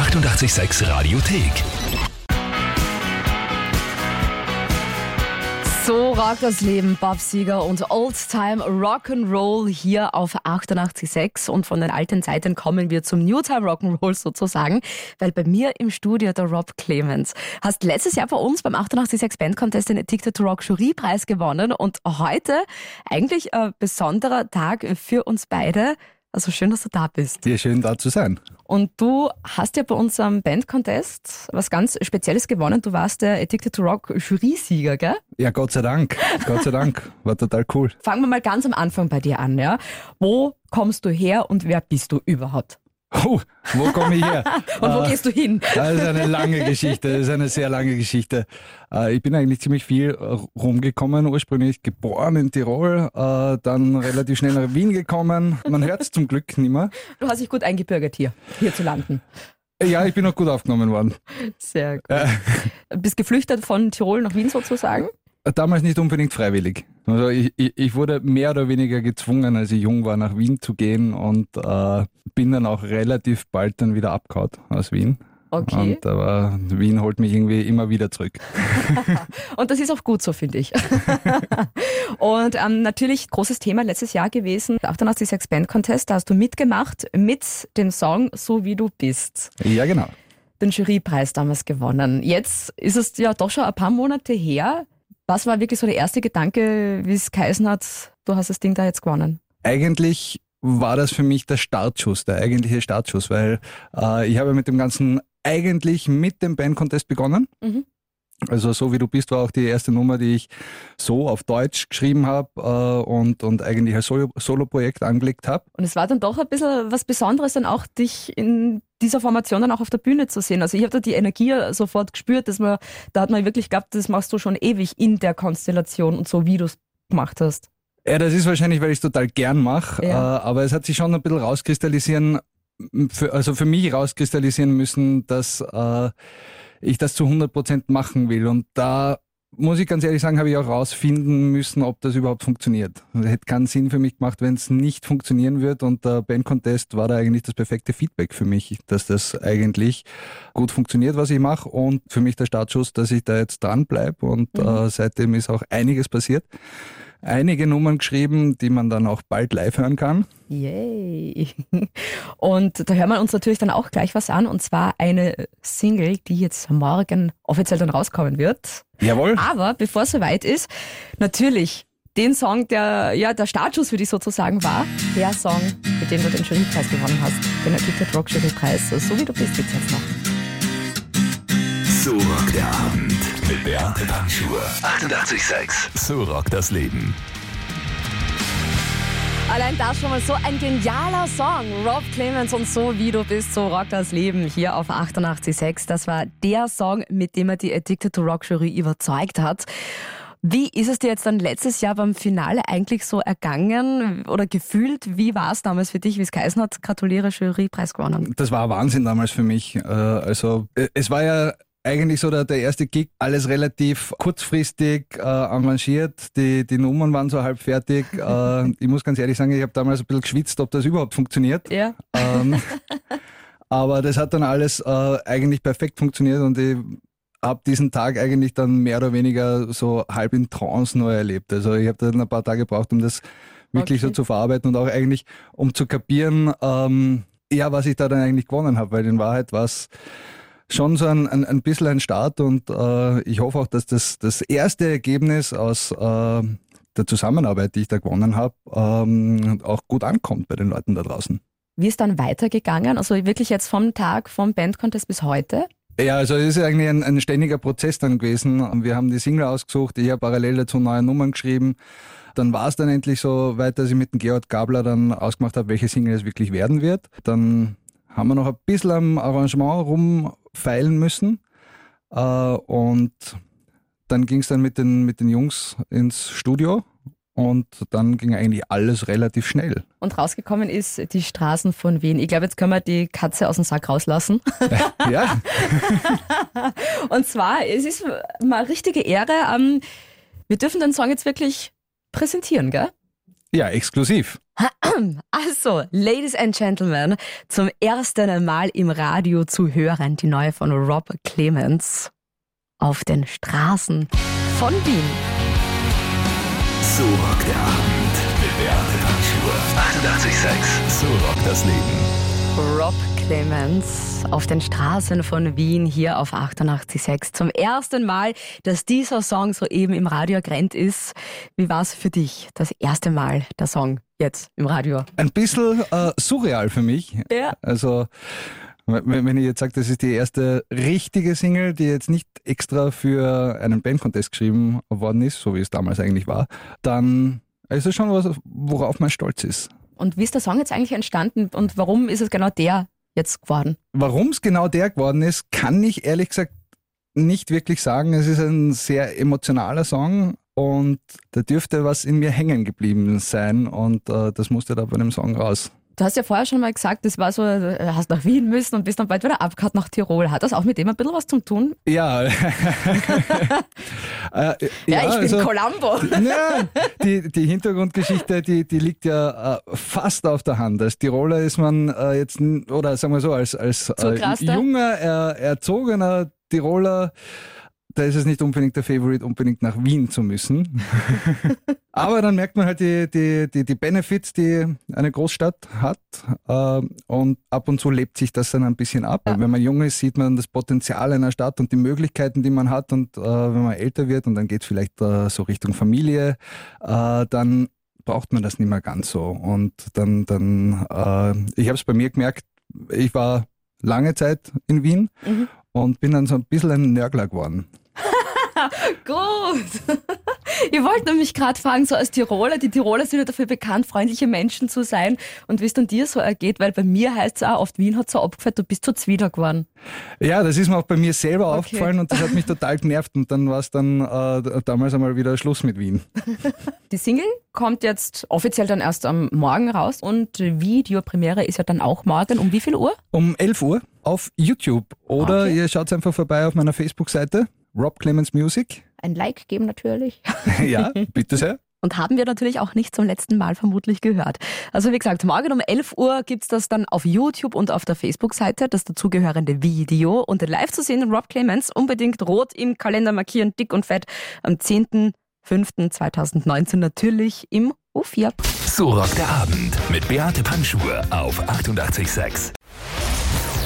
886 Radiothek. So rockt das Leben, Bob Seger und Old Time Rock'n'Roll hier auf 88.6 und von den alten Zeiten kommen wir zum New Time Rock'n'Roll sozusagen, weil bei mir im Studio der Rob Clemens. Hast letztes Jahr bei uns beim 88.6 Band Contest den Addicted to Rock Jurypreis gewonnen und heute eigentlich ein besonderer Tag für uns beide. Also schön, dass du da bist. Ja, schön da zu sein. Und du hast ja bei unserem Band Contest was ganz Spezielles gewonnen. Du warst der Addicted to Rock Jury-Sieger, gell? Ja, Gott sei Dank. Gott sei Dank. War total cool. Fangen wir mal ganz am Anfang bei dir an, ja? Wo kommst du her und wer bist du überhaupt? Oh, wo komme ich her? Und wo Äh, gehst du hin? Das ist eine lange Geschichte, das ist eine sehr lange Geschichte. Äh, Ich bin eigentlich ziemlich viel äh, rumgekommen, ursprünglich geboren in Tirol, äh, dann relativ schnell nach Wien gekommen. Man hört es zum Glück nicht mehr. Du hast dich gut eingebürgert hier, hier zu landen. Ja, ich bin auch gut aufgenommen worden. Sehr gut. Bist geflüchtet von Tirol nach Wien sozusagen? Damals nicht unbedingt freiwillig. Also ich, ich, ich wurde mehr oder weniger gezwungen, als ich jung war, nach Wien zu gehen und äh, bin dann auch relativ bald dann wieder abgehauen aus Wien. Okay. Und aber Wien holt mich irgendwie immer wieder zurück. Und das ist auch gut so, finde ich. und ähm, natürlich großes Thema letztes Jahr gewesen, 886 Band Contest, da hast du mitgemacht mit dem Song So wie du bist. Ja, genau. Den Jurypreis damals gewonnen. Jetzt ist es ja doch schon ein paar Monate her. Was war wirklich so der erste Gedanke, wie es geheißen hat, du hast das Ding da jetzt gewonnen? Eigentlich war das für mich der Startschuss, der eigentliche Startschuss, weil äh, ich habe mit dem Ganzen eigentlich mit dem Band Contest begonnen. Mhm. Also so wie du bist war auch die erste Nummer, die ich so auf Deutsch geschrieben habe äh, und, und eigentlich als Solo- Solo-Projekt angelegt habe. Und es war dann doch ein bisschen was Besonderes, dann auch dich in dieser Formation dann auch auf der Bühne zu sehen. Also ich habe da die Energie sofort gespürt, dass man, da hat man wirklich geglaubt, das machst du schon ewig in der Konstellation und so, wie du es gemacht hast. Ja, das ist wahrscheinlich, weil ich es total gern mache, Ja. äh, aber es hat sich schon ein bisschen rauskristallisieren, für, also für mich rauskristallisieren müssen, dass äh, ich das zu 100 Prozent machen will. Und da muss ich ganz ehrlich sagen, habe ich auch rausfinden müssen, ob das überhaupt funktioniert. Es hätte keinen Sinn für mich gemacht, wenn es nicht funktionieren wird. Und der Band Contest war da eigentlich das perfekte Feedback für mich, dass das eigentlich gut funktioniert, was ich mache. Und für mich der Startschuss, dass ich da jetzt dran bleibe. Und Mhm. äh, seitdem ist auch einiges passiert. Einige Nummern geschrieben, die man dann auch bald live hören kann. Yay! Und da hören wir uns natürlich dann auch gleich was an, und zwar eine Single, die jetzt morgen offiziell dann rauskommen wird. Jawohl. Aber bevor es soweit ist, natürlich den Song, der ja der Startschuss für dich sozusagen war, der Song, mit dem du den Jurypreis gewonnen hast, den Addicted Rock Jurypreis, so wie du bist jetzt, jetzt noch. So rockt der Abend mit Beate Panschur. 88,6. So rockt das Leben. Allein das schon mal so ein genialer Song. Rob Clemens und so wie du bist, so rockt das Leben hier auf 88.6. Das war der Song, mit dem er die Addicted to Rock Jury überzeugt hat. Wie ist es dir jetzt dann letztes Jahr beim Finale eigentlich so ergangen oder gefühlt? Wie war es damals für dich, wie es geheißen hat? Gratuliere, Jurypreis gewonnen. Das war Wahnsinn damals für mich. Äh, Also äh, es war ja eigentlich so der, der erste Gig, alles relativ kurzfristig äh, arrangiert. Die, die Nummern waren so halb fertig. äh, ich muss ganz ehrlich sagen, ich habe damals ein bisschen geschwitzt, ob das überhaupt funktioniert. Ja. Ähm, aber das hat dann alles äh, eigentlich perfekt funktioniert und ich habe diesen Tag eigentlich dann mehr oder weniger so halb in Trance neu erlebt. Also ich habe dann ein paar Tage gebraucht, um das wirklich Okay. so zu verarbeiten und auch eigentlich, um zu kapieren, ähm, ja, was ich da dann eigentlich gewonnen habe, weil in Wahrheit war es schon so ein, ein, ein bisschen ein Start und äh, ich hoffe auch, dass das, das erste Ergebnis aus äh, der Zusammenarbeit, die ich da gewonnen habe, ähm, auch gut ankommt bei den Leuten da draußen. Wie ist dann weitergegangen? Also wirklich jetzt vom Tag vom Band Contest bis heute? Ja, also es ist eigentlich ein, ein ständiger Prozess dann gewesen. Wir haben die Single ausgesucht, ich habe parallel dazu neue Nummern geschrieben. Dann war es dann endlich so weit, dass ich mit dem Gerhard Gabler dann ausgemacht habe, welche Single es wirklich werden wird. Dann haben wir noch ein bisschen am Arrangement rumfeilen müssen. Äh, und dann ging es dann mit den, mit den Jungs ins Studio und dann ging eigentlich alles relativ schnell. Und rausgekommen ist die Straßen von Wien. Ich glaube, jetzt können wir die Katze aus dem Sack rauslassen. Ja, Und zwar, es ist mal richtige Ehre. Ähm, wir dürfen den Song jetzt wirklich präsentieren, gell? ja exklusiv. Also, Ladies and Gentlemen, zum ersten Mal im Radio zu hören, die neue von Rob Clemens auf den Straßen von Wien. So rockt der Abend Beate Panschur. 88,6. So rockt das Leben. Rob Clemens auf den Straßen von Wien hier auf 88.6. Zum ersten Mal, dass dieser Song soeben im Radio gerannt ist. Wie war es für dich, das erste Mal der Song jetzt im Radio? Ein bisschen äh, surreal für mich. Ja. Also wenn ich jetzt sage, das ist die erste richtige Single, die jetzt nicht extra für einen Bandcontest geschrieben worden ist, so wie es damals eigentlich war, dann ist es schon was, worauf man stolz ist. Und wie ist der Song jetzt eigentlich entstanden und warum ist es genau der, jetzt geworden? Warum es genau der geworden ist, kann ich ehrlich gesagt nicht wirklich sagen. Es ist ein sehr emotionaler Song und da dürfte was in mir hängen geblieben sein und äh, das musste da bei dem Song raus. Du hast ja vorher schon mal gesagt, das war so, du hast nach Wien müssen und bist dann bald wieder abgehauen nach Tirol. Hat das auch mit dem ein bisschen was zu tun? Ja. äh, ja, ja, ich also, bin Columbo. ja, die, die Hintergrundgeschichte, die, die liegt ja äh, fast auf der Hand. Als Tiroler ist man äh, jetzt, oder sagen wir so, als, als äh, junger, er, erzogener Tiroler da ist es nicht unbedingt der Favorite, unbedingt nach Wien zu müssen. Aber dann merkt man halt die, die, die, die Benefits, die eine Großstadt hat. Äh, und ab und zu lebt sich das dann ein bisschen ab. Ja. Wenn man jung ist, sieht man das Potenzial einer Stadt und die Möglichkeiten, die man hat. Und äh, wenn man älter wird und dann geht es vielleicht äh, so Richtung Familie, dann braucht man das nicht mehr ganz so. Und dann, dann ich habe es bei mir gemerkt, ich war lange Zeit in Wien mhm. und bin dann so ein bisschen ein Nörgler geworden. Gut. Ich wollte nämlich gerade fragen, so als Tiroler, die Tiroler sind ja dafür bekannt, freundliche Menschen zu sein und wie es dann dir so ergeht, weil bei mir heißt es auch oft, Wien hat so abgefällt, du bist so zwider geworden. Ja, das ist mir auch bei mir selber okay. aufgefallen und das hat mich total genervt und dann war es dann äh, damals einmal wieder Schluss mit Wien. Die Single kommt jetzt offiziell dann erst am Morgen raus und Videopremiere ist ja dann auch morgen. Um wie viel Uhr? Um 11 Uhr auf YouTube oder okay. ihr schaut einfach vorbei auf meiner Facebook-Seite Rob Clemens Music. Ein Like geben natürlich. ja, bitte sehr. Und haben wir natürlich auch nicht zum letzten Mal vermutlich gehört. Also wie gesagt, morgen um 11 Uhr gibt es das dann auf YouTube und auf der Facebook-Seite, das dazugehörende Video. Und live zu sehen, Rob Clemens, unbedingt rot im Kalender markieren, dick und fett, am 10.05.2019 natürlich im U4. So rockt der Abend mit Beate Panschur auf 88.6.